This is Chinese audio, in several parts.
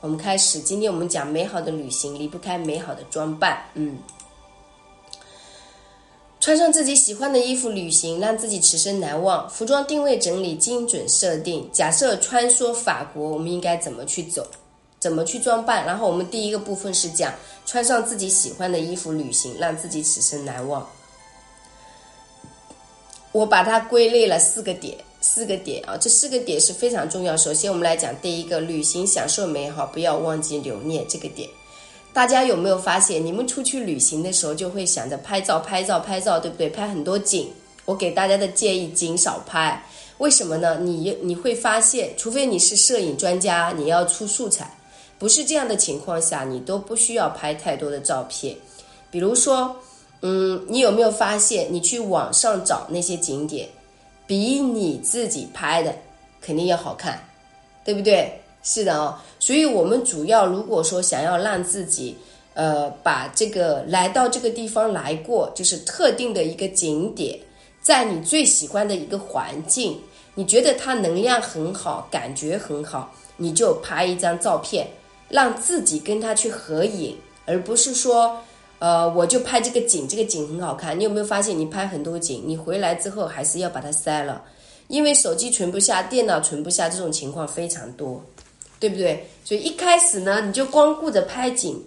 我们开始，今天我们讲美好的旅行离不开美好的装扮。嗯，穿上自己喜欢的衣服旅行，让自己此生难忘。服装定位整理精准设定。假设穿梭法国，我们应该怎么去走？怎么去装扮？然后我们第一个部分是讲穿上自己喜欢的衣服旅行，让自己此生难忘。我把它归类了四个点。四个点啊，这四个点是非常重要。首先，我们来讲第一个，旅行享受美好，不要忘记留念这个点。大家有没有发现，你们出去旅行的时候就会想着拍照、拍照、拍照，对不对？拍很多景。我给大家的建议，景少拍。为什么呢？你你会发现，除非你是摄影专家，你要出素材，不是这样的情况下，你都不需要拍太多的照片。比如说，嗯，你有没有发现，你去网上找那些景点？比你自己拍的肯定要好看，对不对？是的哦，所以我们主要如果说想要让自己，呃，把这个来到这个地方来过，就是特定的一个景点，在你最喜欢的一个环境，你觉得它能量很好，感觉很好，你就拍一张照片，让自己跟它去合影，而不是说。呃，我就拍这个景，这个景很好看。你有没有发现，你拍很多景，你回来之后还是要把它删了，因为手机存不下，电脑存不下，这种情况非常多，对不对？所以一开始呢，你就光顾着拍景，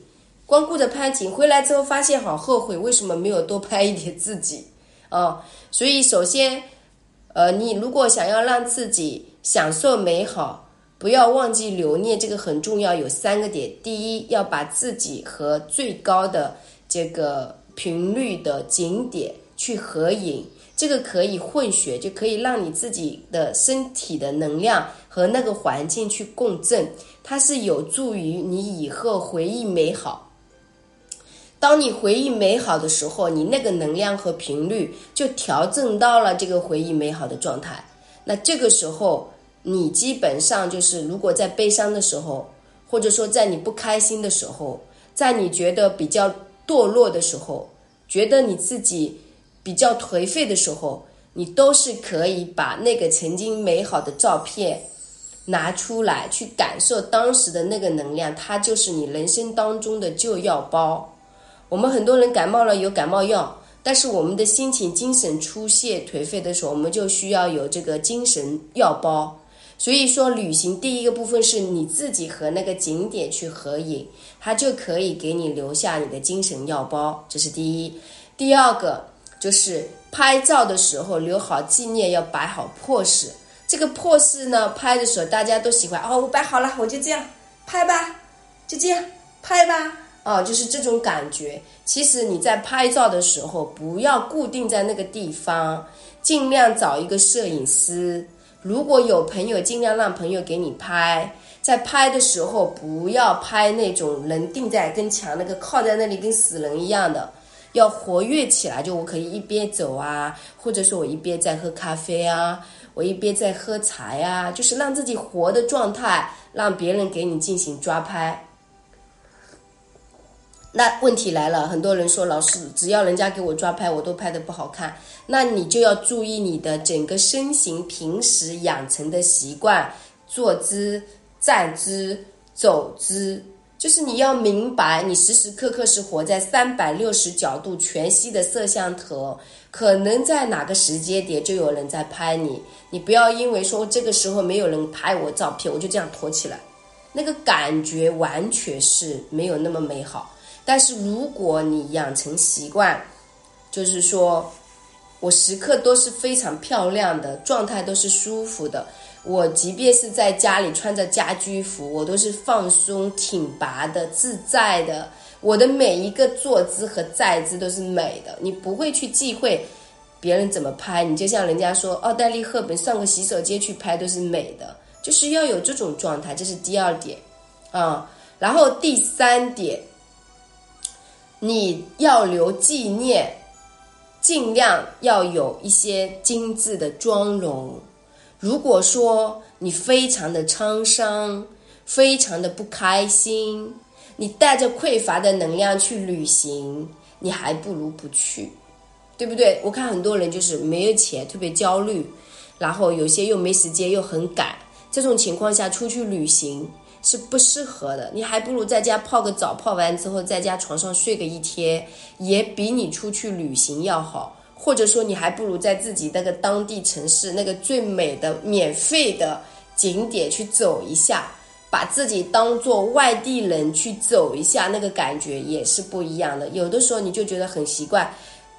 光顾着拍景，回来之后发现好后悔，为什么没有多拍一点自己啊？所以首先，呃，你如果想要让自己享受美好，不要忘记留念，这个很重要。有三个点，第一，要把自己和最高的。这个频率的景点去合影，这个可以混血，就可以让你自己的身体的能量和那个环境去共振，它是有助于你以后回忆美好。当你回忆美好的时候，你那个能量和频率就调整到了这个回忆美好的状态。那这个时候，你基本上就是，如果在悲伤的时候，或者说在你不开心的时候，在你觉得比较。堕落的时候，觉得你自己比较颓废的时候，你都是可以把那个曾经美好的照片拿出来，去感受当时的那个能量，它就是你人生当中的救药包。我们很多人感冒了有感冒药，但是我们的心情、精神出现颓废的时候，我们就需要有这个精神药包。所以说，旅行第一个部分是你自己和那个景点去合影，它就可以给你留下你的精神药包，这是第一。第二个就是拍照的时候留好纪念，要摆好 pose。这个 pose 呢，拍的时候大家都喜欢哦，我摆好了，我就这样拍吧，就这样拍吧，哦，就是这种感觉。其实你在拍照的时候，不要固定在那个地方，尽量找一个摄影师。如果有朋友，尽量让朋友给你拍。在拍的时候，不要拍那种人定在跟墙那个靠在那里跟死人一样的，要活跃起来。就我可以一边走啊，或者说我一边在喝咖啡啊，我一边在喝茶呀，就是让自己活的状态，让别人给你进行抓拍。那问题来了，很多人说老师，只要人家给我抓拍，我都拍的不好看。那你就要注意你的整个身形，平时养成的习惯，坐姿、站姿、走姿，就是你要明白，你时时刻刻是活在三百六十角度全息的摄像头，可能在哪个时间点就有人在拍你。你不要因为说这个时候没有人拍我照片，我就这样驼起来，那个感觉完全是没有那么美好。但是如果你养成习惯，就是说，我时刻都是非常漂亮的状态，都是舒服的。我即便是在家里穿着家居服，我都是放松、挺拔的、自在的。我的每一个坐姿和站姿都是美的。你不会去忌讳别人怎么拍，你就像人家说，奥黛丽·赫本上个洗手间去拍都是美的，就是要有这种状态。这是第二点啊，然后第三点。你要留纪念，尽量要有一些精致的妆容。如果说你非常的沧桑，非常的不开心，你带着匮乏的能量去旅行，你还不如不去，对不对？我看很多人就是没有钱，特别焦虑，然后有些又没时间，又很赶，这种情况下出去旅行。是不适合的。你还不如在家泡个澡，泡完之后在家床上睡个一天，也比你出去旅行要好。或者说，你还不如在自己那个当地城市那个最美的免费的景点去走一下，把自己当做外地人去走一下，那个感觉也是不一样的。有的时候你就觉得很习惯。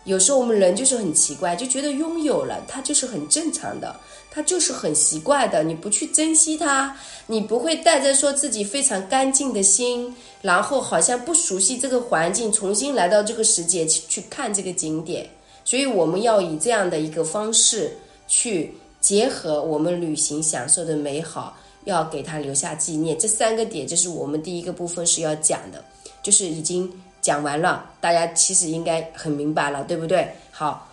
有时候我们人就是很奇怪，就觉得拥有了它就是很正常的，它就是很习惯的。你不去珍惜它，你不会带着说自己非常干净的心，然后好像不熟悉这个环境，重新来到这个世界去去看这个景点。所以我们要以这样的一个方式去结合我们旅行享受的美好，要给它留下纪念。这三个点就是我们第一个部分是要讲的，就是已经。讲完了，大家其实应该很明白了，对不对？好，